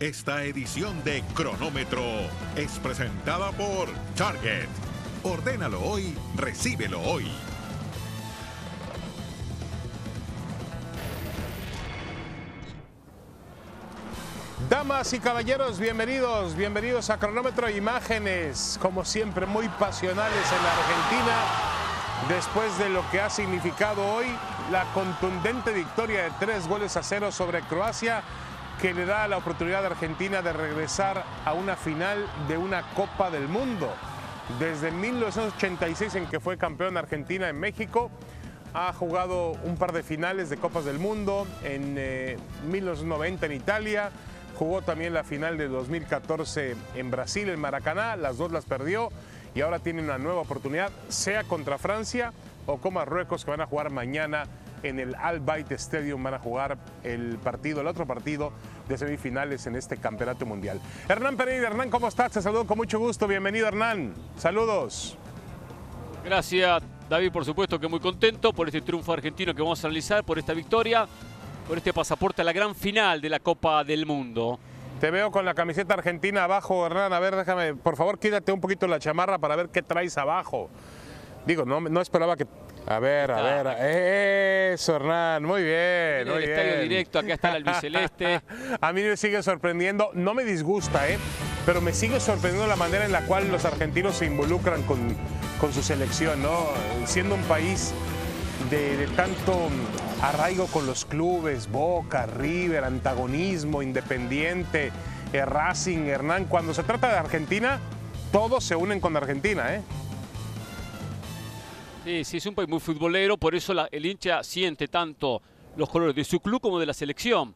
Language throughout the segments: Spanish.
Esta edición de Cronómetro es presentada por Target. Ordénalo hoy, recíbelo hoy. Damas y caballeros, bienvenidos, bienvenidos a Cronómetro Imágenes, como siempre muy pasionales en la Argentina, después de lo que ha significado hoy la contundente victoria de tres goles a cero sobre Croacia, que le da la oportunidad a Argentina de regresar a una final de una Copa del Mundo. Desde 1986 en que fue campeón Argentina en México, ha jugado un par de finales de Copas del Mundo, en eh, 1990 en Italia, Jugó también la final de 2014 en Brasil, en Maracaná, las dos las perdió y ahora tiene una nueva oportunidad, sea contra Francia o con Marruecos, que van a jugar mañana en el Al Bayt Stadium, van a jugar el partido, el otro partido de semifinales en este campeonato mundial. Hernán Pereira, Hernán, ¿cómo estás? Te saludo con mucho gusto, bienvenido Hernán, saludos. Gracias David, por supuesto que muy contento por este triunfo argentino que vamos a analizar, por esta victoria por este pasaporte a la gran final de la Copa del Mundo. Te veo con la camiseta argentina abajo, Hernán. A ver, déjame, por favor, quítate un poquito la chamarra para ver qué traes abajo. Digo, no, no esperaba que. A ver, a ver. Eso, Hernán. Muy bien. Muy el estadio bien. directo, acá está el albiceleste. a mí me sigue sorprendiendo. No me disgusta, ¿eh? Pero me sigue sorprendiendo la manera en la cual los argentinos se involucran con, con su selección, ¿no? Siendo un país de, de tanto arraigo con los clubes, Boca, River, antagonismo, Independiente, eh, Racing, Hernán. Cuando se trata de Argentina, todos se unen con Argentina, ¿eh? Sí, sí, es un país muy futbolero, por eso el hincha siente tanto los colores de su club como de la selección.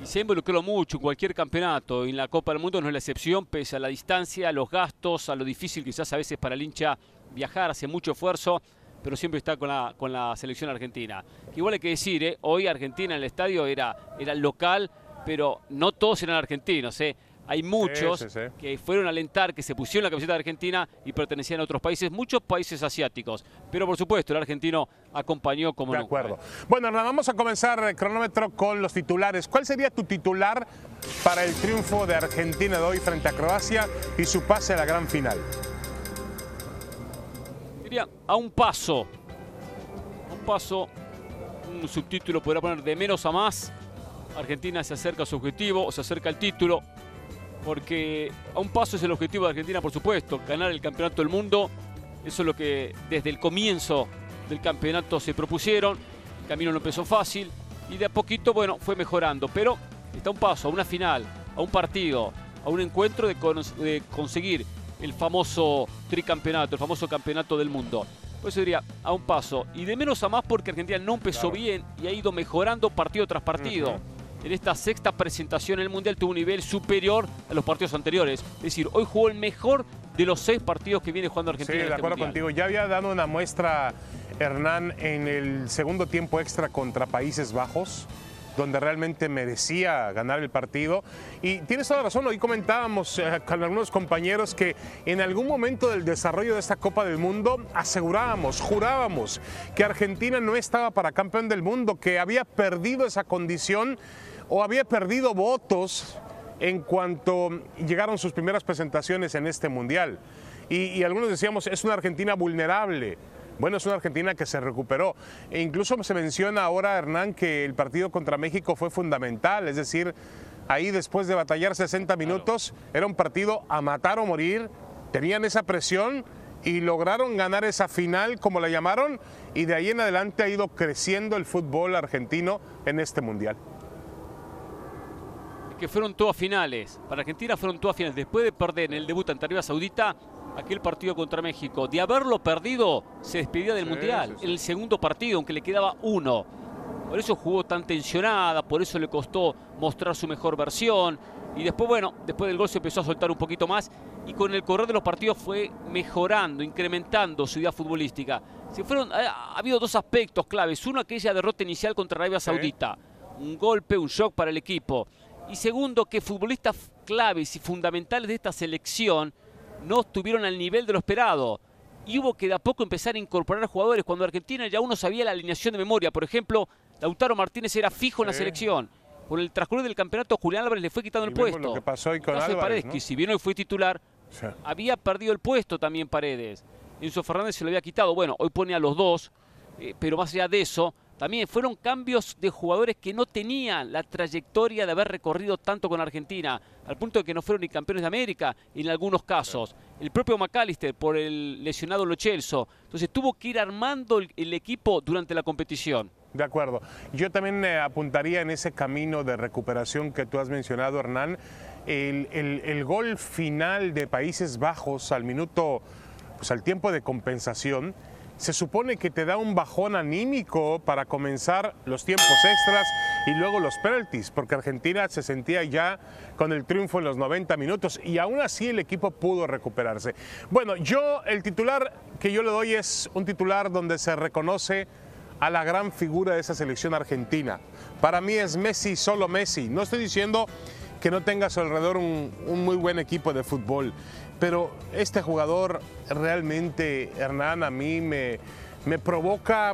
Y se ha involucrado mucho en cualquier campeonato. Y en la Copa del Mundo no es la excepción, pese a la distancia, a los gastos, a lo difícil quizás a veces para el hincha viajar, hace mucho esfuerzo, pero siempre está con la, con la selección argentina. Igual hay que decir, ¿eh? hoy Argentina en el estadio era, era local, pero no todos eran argentinos. ¿eh? Hay muchos sí, sí. que fueron a alentar, que se pusieron la camiseta de Argentina y pertenecían a otros países, muchos países asiáticos. Pero por supuesto, el argentino acompañó como De nunca. acuerdo. Bueno, Hernán, vamos a comenzar el cronómetro con los titulares. ¿Cuál sería tu titular para el triunfo de Argentina de hoy frente a Croacia y su pase a la gran final? Diría, a un paso. A un paso, un subtítulo podrá poner de menos a más. Argentina se acerca a su objetivo, o se acerca al título. Porque a un paso es el objetivo de Argentina, por supuesto, ganar el campeonato del mundo. Eso es lo que desde el comienzo del campeonato se propusieron. El camino no empezó fácil y de a poquito, bueno, fue mejorando. Pero está a un paso, a una final, a un partido, a un encuentro de, con- de conseguir el famoso tricampeonato, el famoso campeonato del mundo. Por eso diría, a un paso. Y de menos a más porque Argentina no empezó Claro. bien y ha ido mejorando partido tras partido. En esta sexta presentación en el Mundial tuvo un nivel superior a los partidos anteriores. Es decir, hoy jugó el mejor de los seis partidos que viene jugando Sí, Argentina. en de este acuerdo Mundial. contigo. Ya había dado una muestra, Hernán, en el segundo tiempo extra contra Países Bajos, donde realmente merecía ganar el partido. Y tienes toda la razón, hoy comentábamos eh, con algunos compañeros que en algún momento del desarrollo de esta Copa del Mundo asegurábamos, jurábamos que Argentina no estaba para campeón del mundo, que había perdido esa condición o había perdido votos en cuanto llegaron sus primeras presentaciones en este mundial. Y, y algunos decíamos, es una Argentina vulnerable. Bueno, es una Argentina que se recuperó. E incluso se menciona ahora, Hernán, que el partido contra México fue fundamental. Es decir, ahí después de batallar 60 minutos, era un partido a matar o morir. Tenían esa presión y lograron ganar esa final, como la llamaron, y de ahí en adelante ha ido creciendo el fútbol argentino en este mundial. Que fueron todas finales. Para Argentina fueron todas finales. Después de perder en el debut ante Arabia Saudita, aquel partido contra México, de haberlo perdido, se despedía del Sí, Mundial. sí. En el segundo partido, aunque le quedaba uno. Por eso jugó tan tensionada, por eso le costó mostrar su mejor versión. Y después, bueno, después del gol se empezó a soltar un poquito más. Y con el correr de los partidos fue mejorando, incrementando su idea futbolística. Se fueron, ha, ha habido dos aspectos claves. Uno, aquella derrota inicial contra Arabia Saudita. Un golpe, un shock para el equipo. Y segundo, que futbolistas claves y fundamentales de esta selección no estuvieron al nivel de lo esperado. Y hubo que de a poco empezar a incorporar jugadores cuando Argentina ya uno sabía la alineación de memoria. Por ejemplo, Lautaro Martínez era fijo en la Sí. selección. con el transcurso del campeonato Julián Álvarez le fue quitando el Y puesto. lo que pasó hoy con El caso de Álvarez, Paredes, ¿no? que si bien hoy fue titular, Sí. había perdido el puesto también Paredes. Enzo Fernández se lo había quitado. Bueno, hoy pone a los dos, eh, pero más allá de eso, también fueron cambios de jugadores que no tenían la trayectoria de haber recorrido tanto con Argentina, al punto de que no fueron ni campeones de América en algunos casos. El propio McAllister por el lesionado Lo Celso. Entonces tuvo que ir armando el, el equipo durante la competición. De acuerdo. Yo también eh, apuntaría en ese camino de recuperación que tú has mencionado, Hernán, el, el- el gol final de Países Bajos al minuto, pues al tiempo de compensación, se supone que te da un bajón anímico para comenzar los tiempos extras y luego los penalties, porque Argentina se sentía ya con el triunfo en los 90 minutos y aún así el equipo pudo recuperarse. Bueno, yo el titular que yo le doy es un titular donde se reconoce a la gran figura de esa selección argentina. Para mí es Messi, solo Messi. No estoy diciendo que no tenga a su alrededor un, muy buen equipo de fútbol, pero este jugador realmente, Hernán, a mí me, me provoca...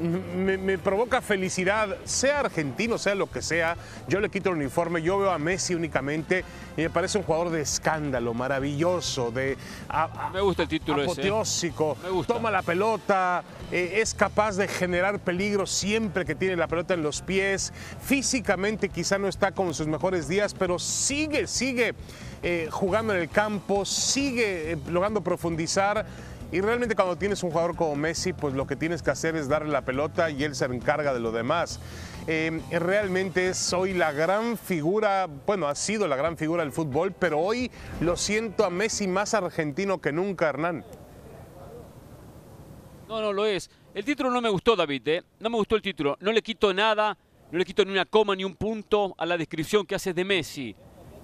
Me, me provoca felicidad, sea argentino, sea lo que sea. Yo le quito el uniforme, yo veo a Messi únicamente y me parece un jugador de escándalo, maravilloso, de a- a- Me gusta el título ese. ¿eh? apoteósico, Me gusta. toma la pelota, eh, es capaz de generar peligro siempre que tiene la pelota en los pies. Físicamente quizá no está con sus mejores días, pero sigue, sigue eh, jugando en el campo, sigue logrando profundizar. Y realmente cuando tienes un jugador como Messi, pues lo que tienes que hacer es darle la pelota y él se encarga de lo demás. Eh, realmente es hoy la gran figura, bueno, ha sido la gran figura del fútbol, pero hoy lo siento a Messi más argentino que nunca, Hernán. No, no lo es. El título no me gustó, David, ¿eh? No me gustó el título. No le quito nada, no le quito ni una coma ni un punto a la descripción que haces de Messi.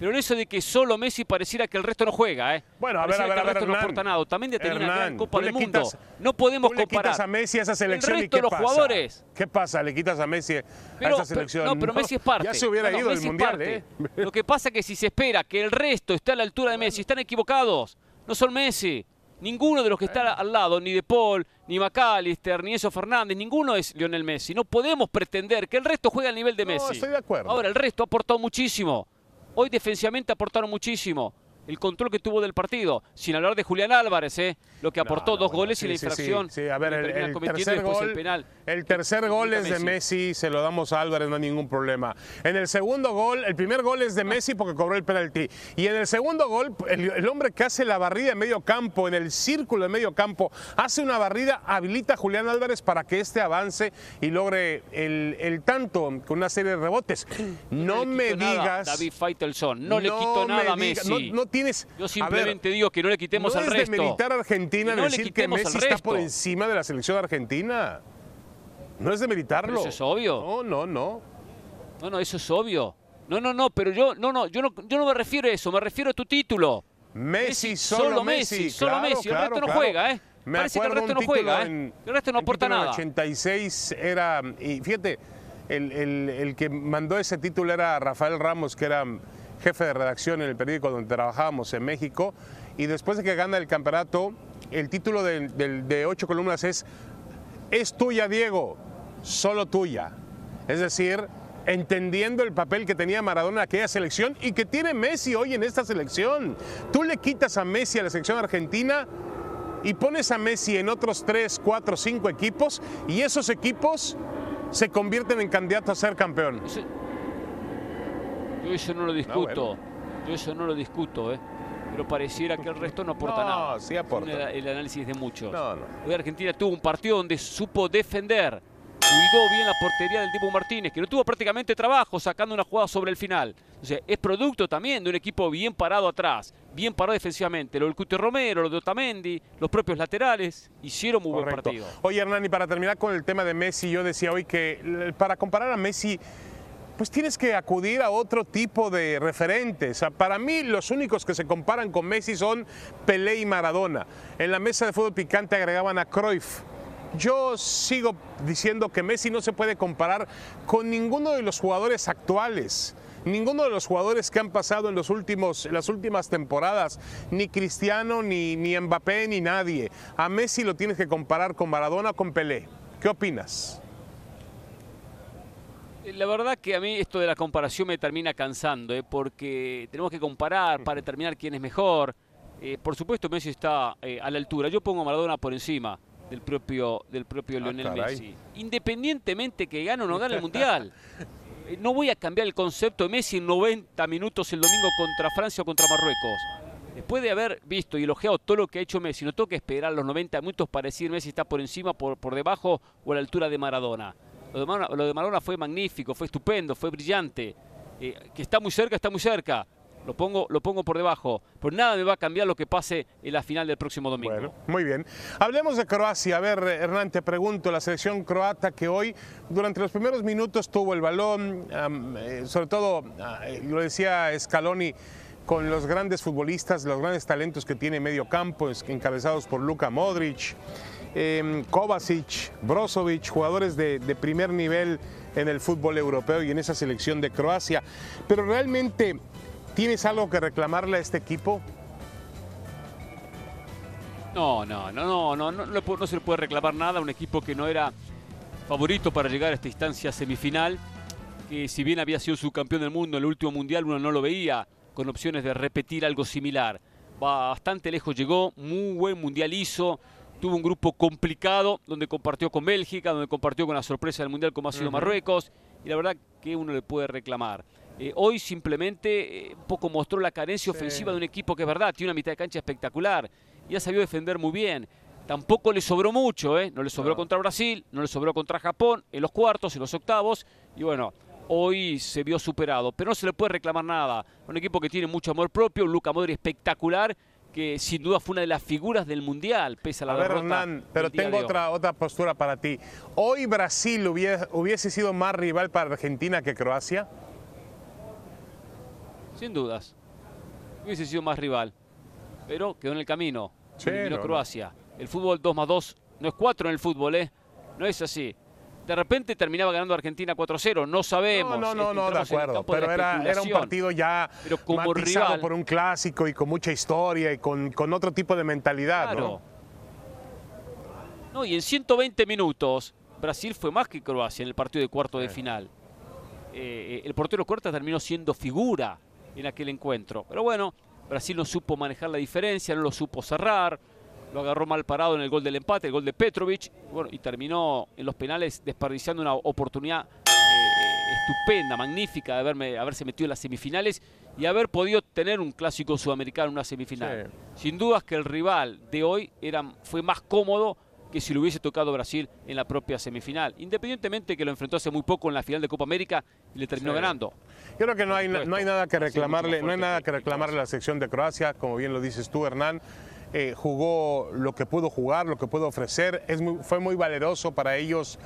Pero en eso de que solo Messi pareciera que el resto no juega, ¿eh? Bueno, a ver, a ver, que a ver, el resto no Hernán. aporta nada. También de tener una gran Hernán, Copa del Mundo. no podemos Tú le comparar. quitas a Messi a esa selección el y resto ¿qué de los pasa? jugadores. ¿Qué pasa? Le quitas a Messi a Pero, esa selección. pero- no, pero Messi es parte. Ya se hubiera No, no, ido del Mundial. ¿eh? Lo que pasa es que si se espera que el resto esté a la altura de Messi, están equivocados. No son Messi. Ninguno de los que está al lado, ni De Paul, ni McAllister, ni Enzo Fernández, ninguno es Lionel Messi. No podemos pretender que el resto juegue al nivel de No, Messi. estoy de acuerdo. Ahora, el resto ha aportado muchísimo. Hoy defensivamente aportaron muchísimo. El control que tuvo del partido, sin hablar de Julián Álvarez, ¿eh? lo que aportó No, no, dos bueno, goles sí, y la sí, sí, infracción. Sí, a ver, el, el tercer gol, el penal. el tercer gol es de Messi, se lo damos a Álvarez, no hay ningún problema. En el segundo gol, el primer gol es de Messi porque cobró el penalti. Y en el segundo gol, el, hombre que hace la barrida en medio campo, en el círculo de medio campo, hace una barrida, habilita a Julián Álvarez para que éste avance y logre el, el tanto con una serie de rebotes. No, me nada digas. David Faitelson, no, le quito nada a Messi. No, no tienes. Yo ver, simplemente digo que no le quitemos no al es resto. de militar a Argentina no decir que Messi está por encima de la selección argentina. No es de militarlo. Eso es obvio. No, no, no. No, no, eso es obvio. No, no, no, pero yo no, no, yo no, yo no me refiero a eso, me refiero a tu título. Messi, solo, Messi. solo claro, Messi, el claro, resto no juega, ¿eh? Me Parece que el resto no juega, ¿eh? El resto no aporta título en nada. 86 era, y fíjate, el, el- el que mandó ese título era Rafael Ramos, que era jefe de redacción en el periódico donde trabajábamos en México, y después de que gana el campeonato, el título de ocho columnas es Es tuya, Diego, solo tuya. Es decir, entendiendo el papel que tenía Maradona en aquella selección y que tiene Messi hoy en esta selección. Tú le quitas a Messi a la selección argentina y pones a Messi en otros 3, 4, 5 equipos y esos equipos se convierten en candidatos a ser campeón. Eso- yo eso no lo discuto. bueno. Yo eso no lo discuto, ¿eh? Pero pareciera que el resto no aporta No, nada. sí aporta. Según El, el análisis de muchos. No, no. Hoy Argentina tuvo un partido donde supo defender. Cuidó bien la portería del Dibu Martínez, que no tuvo prácticamente trabajo sacando una jugada sobre el final. O sea, es producto también de un equipo bien parado atrás, bien parado defensivamente. Lo del Cute Romero, lo de Otamendi, los propios laterales, hicieron muy buen partido. Oye, Hernán, y para terminar con el tema de Messi, yo decía hoy que l- para comparar a Messi, pues tienes que acudir a otro tipo de referentes. Para mí, los únicos que se comparan con Messi son Pelé y Maradona. En la mesa de fútbol picante agregaban a Cruyff. Yo sigo diciendo que Messi no se puede comparar con ninguno de los jugadores actuales. Ninguno de los jugadores que han pasado en, los últimos, las últimas temporadas, ni Cristiano, ni, ni Mbappé, ni nadie. A Messi lo tienes que comparar con Maradona o con Pelé. ¿Qué opinas? Eh, la verdad que a mí esto de la comparación me termina cansando, ¿eh? porque tenemos que comparar para determinar quién es mejor. Eh, por supuesto, Messi está a la altura. Yo pongo a Maradona por encima del propio, del propio ah, Lionel Messi. Independientemente que gane o no gane el Mundial. no voy a cambiar el concepto de Messi en 90 minutos el domingo contra Francia o contra Marruecos. Después de haber visto y elogiado todo lo que ha hecho Messi, no tengo que esperar los 90 minutos para decir Messi está por encima, por, por debajo o a la altura de Maradona. Lo de Maradona, fue magnífico, fue estupendo, fue brillante. Eh, que está muy cerca, está muy cerca. Lo pongo, lo pongo por debajo. Pero nada me va a cambiar lo que pase en la final del próximo domingo. Bueno, muy bien. Hablemos de Croacia. A ver, Hernán, te pregunto, la selección croata que hoy, durante los primeros minutos, tuvo el balón, eh, sobre todo, ah, eh, lo decía Scaloni, con los grandes futbolistas, los grandes talentos que tiene medio campo, encabezados por Luka Modric, eh, Kovacic, Brozovic, jugadores de, primer nivel en el fútbol europeo y en esa selección de Croacia. Pero realmente, ¿tienes algo que reclamarle a este equipo? No, no, no, no, no, no, se le puede reclamar nada a un equipo que no era favorito para llegar a esta instancia semifinal, que si bien había sido subcampeón del mundo en el último mundial, uno no lo veía con opciones de repetir algo similar. Bastante lejos llegó, muy buen mundial hizo, tuvo un grupo complicado donde compartió con Bélgica, donde compartió con la sorpresa del Mundial como ha sido Marruecos, y la verdad que uno le puede reclamar. Eh, hoy simplemente eh, un poco mostró la carencia ofensiva de un equipo que es verdad, tiene una mitad de cancha espectacular y ha sabido defender muy bien. Tampoco le sobró mucho, ¿eh? no le sobró contra Brasil, no le sobró contra Japón, en los cuartos, en los octavos, y bueno, hoy se vio superado, pero no se le puede reclamar nada. Un equipo que tiene mucho amor propio, un Luca Modri espectacular que sin duda fue una de las figuras del Mundial, pese a la a Ver, Hernán, pero tengo otra, otra postura para ti. ¿Hoy Brasil hubiese, hubiese sido más rival para Argentina que Croacia? Sin dudas. Hubiese sido más rival. Pero quedó en el camino. Sí, Croacia. El fútbol 2 más 2 no es 4 en el fútbol, ¿eh? No es así de repente terminaba ganando Argentina 4-0, no sabemos. No, no, no, de acuerdo, pero era, un partido ya pero como rival, por un clásico y con mucha historia y con, otro tipo de mentalidad, ¿no? No, y en 120 minutos Brasil fue más que Croacia en el partido de cuarto de final. Eh, eh, el portero Corta terminó siendo figura en aquel encuentro. Pero bueno, Brasil no supo manejar la diferencia, no lo supo cerrar lo agarró mal parado en el gol del empate, el gol de Petrovic, bueno, y terminó en los penales desperdiciando una oportunidad eh, estupenda, magnífica de haberme, haberse metido en las semifinales y haber podido tener un clásico sudamericano en una semifinal. Sin dudas que el rival de hoy era, fue más cómodo que si lo hubiese tocado Brasil en la propia semifinal, independientemente que lo enfrentó hace muy poco en la final de Copa América y le terminó ganando. Yo creo que no hay, no hay nada que reclamarle, no hay nada que reclamarle a la sección de Croacia, como bien lo dices tú, Hernán. Eh, jugó lo que pudo jugar, lo que pudo ofrecer. Fue muy valeroso para ellos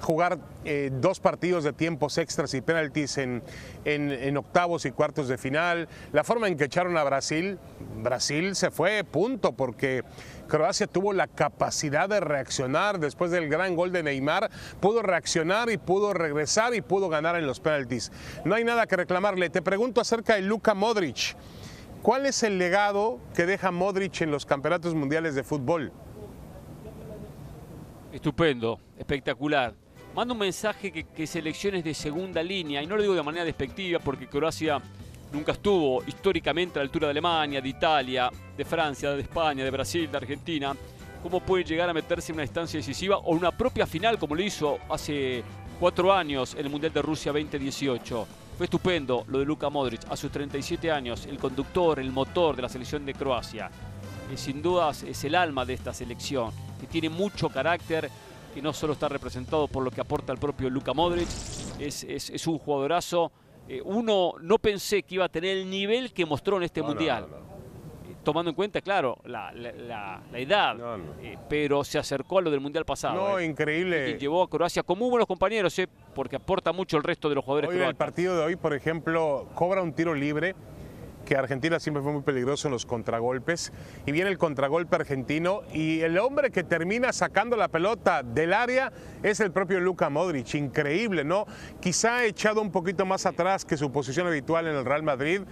jugar eh, dos partidos de tiempos extras y penaltis en, en, octavos y cuartos de final. La forma en que echaron a Brasil, Brasil se fue, punto, porque Croacia tuvo la capacidad de reaccionar después del gran gol de Neymar, pudo reaccionar y pudo regresar y pudo ganar en los penaltis. No hay nada que reclamarle. Te pregunto acerca de Luka Modric. ¿Cuál es el legado que deja Modric en los campeonatos mundiales de fútbol? Estupendo, espectacular. Manda un mensaje que, selecciones de segunda línea, y no lo digo de manera despectiva porque Croacia nunca estuvo históricamente a la altura de Alemania, de Italia, de Francia, de España, de Brasil, de Argentina. ¿Cómo puede llegar a meterse en una instancia decisiva o una propia final como lo hizo hace cuatro años en el Mundial de Rusia 2018? Fue estupendo lo de Luka Modric a sus 37 años, el conductor, el motor de la selección de Croacia. Y sin dudas es el alma de esta selección, que tiene mucho carácter, que no solo está representado por lo que aporta el propio Luka Modric, es, un jugadorazo. Eh, uno no pensé que iba a tener el nivel que mostró en este Mundial tomando en cuenta, claro, la, edad, eh, pero se acercó a lo del Mundial pasado. No, eh. increíble. Y llevó a Croacia con muy buenos compañeros, eh, porque aporta mucho el resto de los jugadores hoy, El partido de hoy, por ejemplo, cobra un tiro libre que Argentina siempre fue muy peligroso en los contragolpes. Y viene el contragolpe argentino y el hombre que termina sacando la pelota del área es el propio Luka Modric. Increíble, ¿no? Quizá ha echado un poquito más atrás que su posición habitual en el Real Madrid,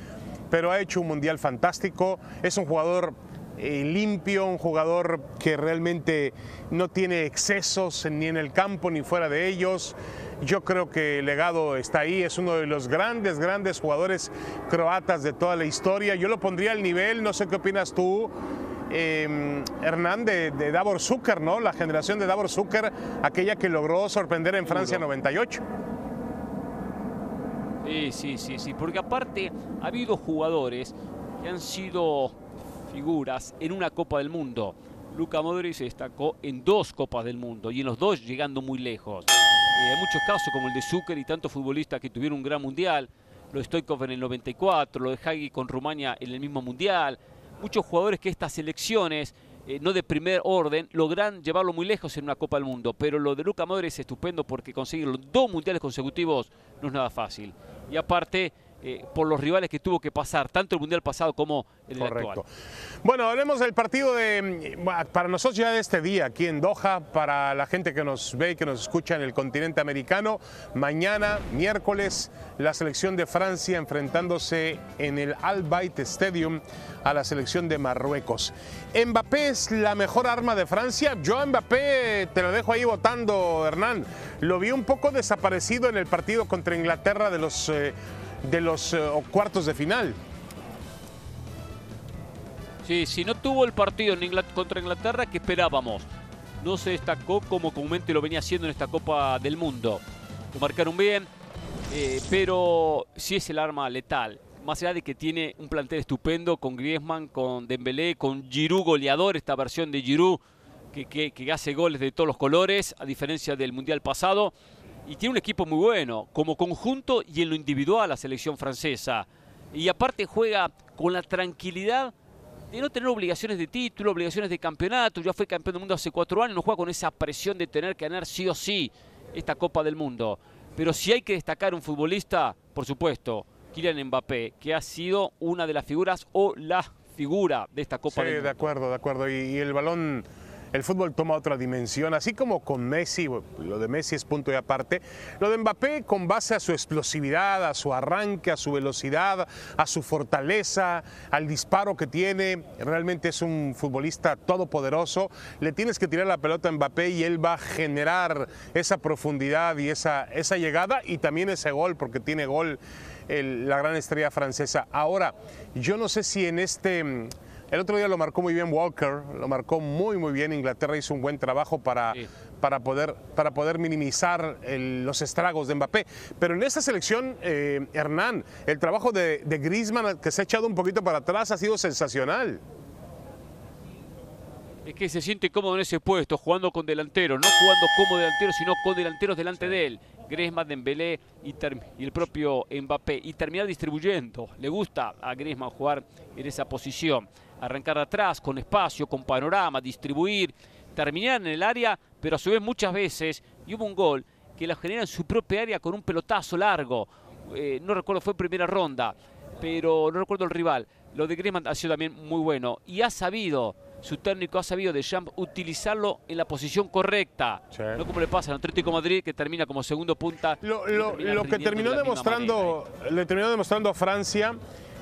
pero ha hecho un mundial fantástico. Es un jugador eh, limpio, un jugador que realmente no tiene excesos ni en el campo ni fuera de ellos. Yo creo que el legado está ahí, es uno de los grandes, grandes jugadores croatas de toda la historia. Yo lo pondría al nivel, no sé qué opinas tú, eh, Hernán, de, de, Davor Zucker, ¿no? La generación de Davor Zucker, aquella que logró sorprender en Francia 98. Sí, sí, sí, sí, porque aparte ha habido jugadores que han sido figuras en una Copa del Mundo. Luka Modric se destacó en dos Copas del Mundo y en los dos llegando muy lejos. Eh, hay muchos casos como el de Zucker y tantos futbolistas que tuvieron un gran mundial. Lo de Stoikov en el 94, lo de Hagi con Rumania en el mismo mundial. Muchos jugadores que estas selecciones, eh, no de primer orden, logran llevarlo muy lejos en una Copa del Mundo. Pero lo de Luka Modric es estupendo porque conseguir los dos mundiales consecutivos no es nada fácil. Y aparte, eh, por los rivales que tuvo que pasar, tanto el Mundial pasado como el Correcto. actual. Bueno, hablemos del partido de, para nosotros ya de este día aquí en Doha, para la gente que nos ve y que nos escucha en el continente americano, mañana, miércoles, la selección de Francia enfrentándose en el Al Bayt Stadium a la selección de Marruecos. ¿Mbappé es la mejor arma de Francia? Yo a Mbappé te lo dejo ahí votando, Hernán. Lo vi un poco desaparecido en el partido contra Inglaterra de los... Eh, de los eh, cuartos de final. Sí, si no tuvo el partido contra Inglaterra que esperábamos. No se destacó como comúnmente lo venía haciendo en esta Copa del Mundo. Lo marcaron bien, eh, pero sí es el arma letal. Más allá de que tiene un plantel estupendo con Griezmann, con Dembélé, con Giroud goleador, esta versión de Giroud que hace goles de todos los colores, a diferencia del Mundial pasado y tiene un equipo muy bueno, como conjunto y en lo individual la selección francesa. Y aparte juega con la tranquilidad de no tener obligaciones de título, obligaciones de campeonato. Ya fue campeón del mundo hace cuatro años, no juega con esa presión de tener que ganar sí o sí esta Copa del Mundo. Pero si hay que destacar un futbolista, por supuesto, Kylian Mbappé, que ha sido una de las figuras o la figura de esta Copa sí, del Mundo. de acuerdo, de acuerdo. Y, y el balón el fútbol toma otra dimensión, así como con Messi, lo de Messi es punto y aparte, lo de Mbappé con base a su explosividad, a su arranque, a su velocidad, a su fortaleza, al disparo que tiene, realmente es un futbolista todopoderoso, le tienes que tirar la pelota a Mbappé y él va a generar esa profundidad y esa, esa llegada y también ese gol, porque tiene gol la gran estrella francesa. Ahora, yo no sé si en este el otro día lo marcó muy bien Walker, lo marcó muy muy bien. Inglaterra hizo un buen trabajo para, sí. para, poder, para poder minimizar el, los estragos de Mbappé. Pero en esta selección, eh, Hernán, el trabajo de, de Griezmann, que se ha echado un poquito para atrás, ha sido sensacional. Es que se siente cómodo en ese puesto, jugando con delantero, no jugando como delantero, sino con delanteros delante de él. Griezmann, Dembélé y, y, el propio Mbappé. Y terminar distribuyendo. Le gusta a Griezmann jugar en esa posición. Arrancar atrás, con espacio, con panorama, distribuir, terminar en el área, pero a su vez muchas veces, y hubo un gol que la genera en su propia área con un pelotazo largo. Eh, no recuerdo, fue primera ronda, pero no recuerdo el rival. Lo de Griezmann ha sido también muy bueno. Y ha sabido su técnico ha sabido de Champ utilizarlo en la posición correcta. Sí. No como le pasa al Atlético Madrid que termina como segundo punta. Lo, lo, lo que terminó de demostrando, le terminó demostrando a Francia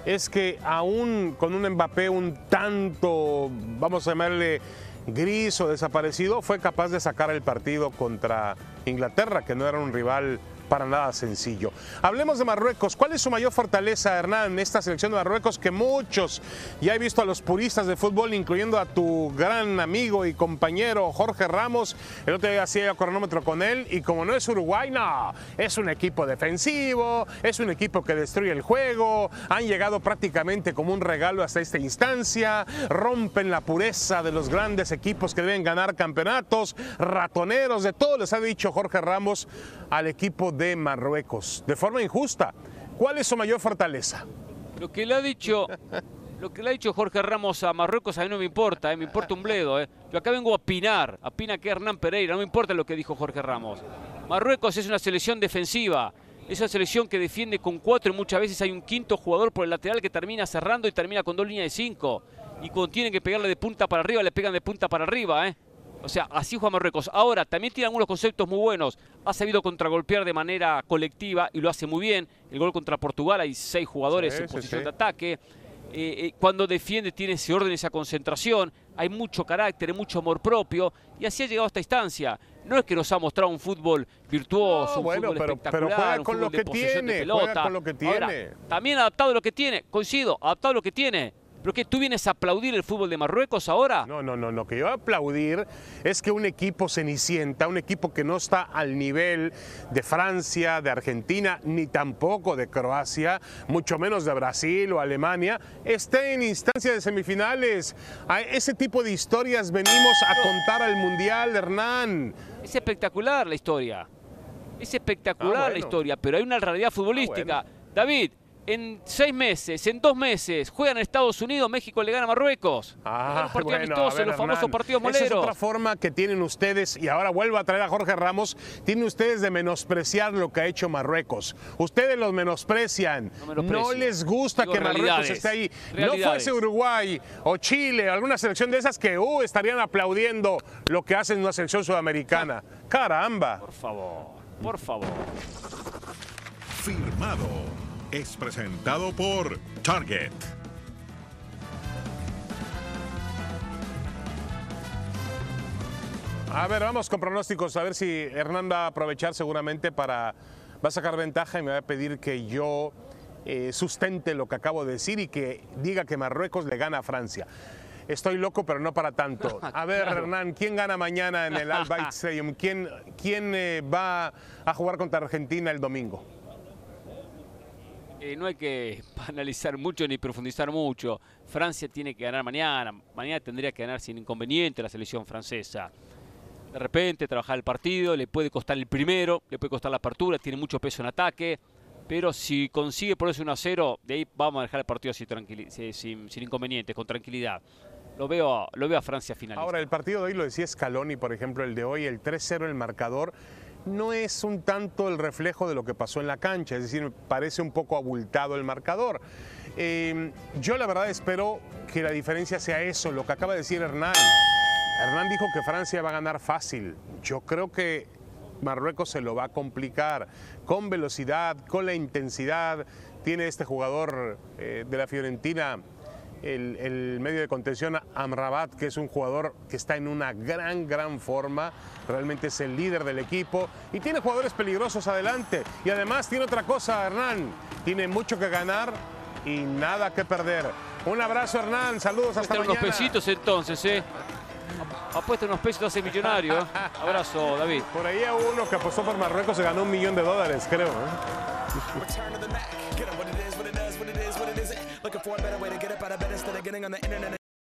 es que aún con un Mbappé un tanto, vamos a llamarle gris o desaparecido, fue capaz de sacar el partido contra Inglaterra, que no era un rival para nada sencillo. Hablemos de Marruecos. ¿Cuál es su mayor fortaleza, Hernán, en esta selección de Marruecos que muchos, ya he visto a los puristas de fútbol, incluyendo a tu gran amigo y compañero Jorge Ramos, el otro día hacía cronómetro con él, y como no es Uruguay, no, es un equipo defensivo, es un equipo que destruye el juego, han llegado prácticamente como un regalo hasta esta instancia, rompen la pureza de los grandes equipos que deben ganar campeonatos, ratoneros, de todo les ha dicho Jorge Ramos al equipo de de Marruecos, de forma injusta. ¿Cuál es su mayor fortaleza? Lo que le ha dicho, lo que le ha dicho Jorge Ramos a Marruecos a mí no me importa, eh, me importa un bledo. Eh. Yo acá vengo a opinar, a opinar que Hernán Pereira, no me importa lo que dijo Jorge Ramos. Marruecos es una selección defensiva, es una selección que defiende con cuatro y muchas veces hay un quinto jugador por el lateral que termina cerrando y termina con dos líneas de cinco. Y cuando tienen que pegarle de punta para arriba, le pegan de punta para arriba, ¿eh? O sea, así juega Marruecos. Ahora, también tiene algunos conceptos muy buenos. Ha sabido contragolpear de manera colectiva y lo hace muy bien. El gol contra Portugal, hay seis jugadores sí, en sí, posición sí. de ataque. eh, eh, cuando defiende tiene ese orden, esa concentración, hay mucho carácter, mucho amor propio, y así ha llegado a esta instancia. No es que nos ha mostrado un fútbol virtuoso, un bueno, fútbol pero, pero espectacular, juega un con fútbol lo de que de tiene, pelota. juega con lo que tiene. Ahora, también adaptado a lo que tiene, coincido, adaptado a lo que tiene. ¿Pero que tú vienes a aplaudir el fútbol de Marruecos ahora? No, no, no, lo que yo voy a aplaudir es que un equipo cenicienta, un equipo que no está al nivel de Francia, de Argentina, ni tampoco de Croacia, mucho menos de Brasil o Alemania, esté en instancia de semifinales. A ese tipo de historias venimos a contar al Mundial, Hernán. Es espectacular la historia. Es espectacular Ah, bueno. la historia, pero hay una realidad futbolística. David, en seis meses, en dos meses, juegan en Estados Unidos, México le gana a Marruecos. Ah, los partidos bueno, amistosos, ver, los famosos Hernán, partidos Esa es moleros. otra forma que tienen ustedes, y ahora vuelvo a traer a Jorge Ramos, tienen ustedes de menospreciar lo que ha hecho Marruecos. Ustedes los menosprecian. No les gusta Digo que Marruecos esté ahí. No fuese Uruguay o Chile, alguna selección de esas que uh, estarían aplaudiendo lo que hacen una selección sudamericana. Caramba. Por favor, por favor. Firmado. Es presentado por Target. A ver, vamos con pronósticos, a ver si Hernán va a aprovechar seguramente para, va a sacar ventaja y me va a pedir que yo eh, sustente lo que acabo de decir y que diga que Marruecos le gana a Francia. Estoy loco, pero no para tanto. A ver, Claro. Hernán, ¿quién gana mañana en el Al Bayt Stadium? ¿Quién, quién eh, va a jugar contra Argentina el domingo? Eh, no hay que analizar mucho ni profundizar mucho. Francia tiene que ganar mañana. Mañana tendría que ganar sin inconveniente la selección francesa. De repente trabajar el partido, le puede costar el primero, le puede costar la apertura, tiene mucho peso en ataque. Pero si consigue ponerse 1 a 0, de ahí vamos a dejar el partido así sin, sin inconvenientes, con tranquilidad. Lo veo, lo veo a Francia finalista. Ahora, el partido de hoy lo decía Scaloni, por ejemplo, el de hoy, el 3-0 el marcador, no es un tanto el reflejo de lo que pasó en la cancha, es decir, parece un poco abultado el marcador. Eh, yo la verdad espero que la diferencia sea eso, lo que acaba de decir Hernán. Hernán dijo que Francia va a ganar fácil. Yo creo que Marruecos se lo va a complicar con velocidad, con la intensidad. Tiene este jugador eh, de la Fiorentina, el, el medio de contención Amrabat, que es un jugador que está en una gran, gran forma. Realmente es el líder del equipo y tiene jugadores peligrosos adelante. Y además tiene otra cosa, Hernán. Tiene mucho que ganar y nada que perder. Un abrazo, Hernán. Saludos hasta Apuesta unos mañana. pesitos entonces, ¿eh? Apuesta unos pesitos, hace millonario. ¿eh? Abrazo, David. Por ahí a uno que apostó por Marruecos se ganó un millón de dólares, creo. ¿eh? Getting on the internet.